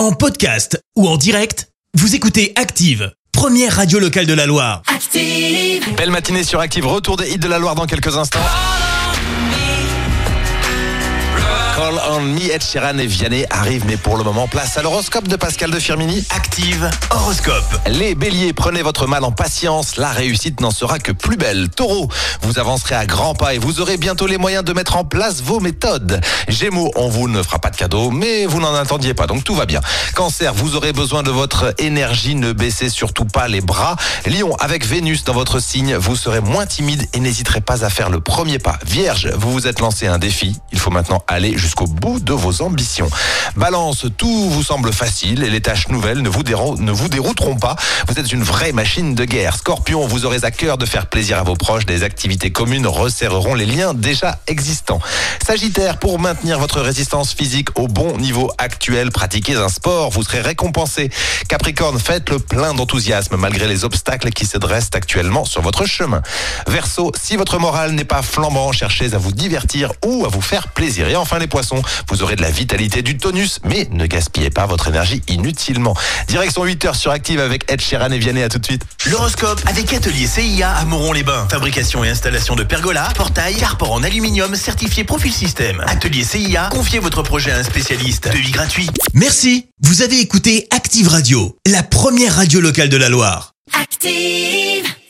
En podcast ou en direct, vous écoutez Active, première radio locale de la Loire. Active. Belle matinée sur Active, retour des hits de la Loire dans quelques instants. Call on me, Ed Sheeran et Vianney arrivent, mais pour le moment, place à l'horoscope de Pascal de Firmini. Active horoscope. Les béliers, prenez votre mal en patience, la réussite n'en sera que plus belle. Taureau, vous avancerez à grands pas et vous aurez bientôt les moyens de mettre en place vos méthodes. Gémeaux, on vous ne fera pas de cadeau, mais vous n'en attendiez pas, donc tout va bien. Cancer, vous aurez besoin de votre énergie, ne baissez surtout pas les bras. Lion, avec Vénus dans votre signe, vous serez moins timide et n'hésiterez pas à faire le premier pas. Vierge, vous vous êtes lancé un défi, il faut maintenant aller jusqu'au bout de vos ambitions. Balance, tout vous semble facile et les tâches nouvelles ne vous, dérouteront pas. Vous êtes une vraie machine de guerre. Scorpion, vous aurez à cœur de faire plaisir à vos proches. Des activités communes resserreront les liens déjà existants. Sagittaire, pour maintenir votre résistance physique au bon niveau actuel, pratiquez un sport, vous serez récompensé. Capricorne, faites le plein d'enthousiasme malgré les obstacles qui se dressent actuellement sur votre chemin. Verseau, si votre morale n'est pas flambant, cherchez à vous divertir ou à vous faire plaisir. Et enfin les poissons, vous aurez de la vitalité, du tonus, mais ne gaspillez pas votre énergie inutilement. Direction 8h sur Active avec Ed Sheeran et Vianney, à tout de suite. L'horoscope avec Atelier CIA à Moron-les-Bains. Fabrication et installation de pergolas, portails, carport en aluminium certifié Profil Système. Atelier CIA, confiez votre projet à un spécialiste. Devis gratuit. Merci. Vous avez écouté Active Radio, la première radio locale de la Loire. Active.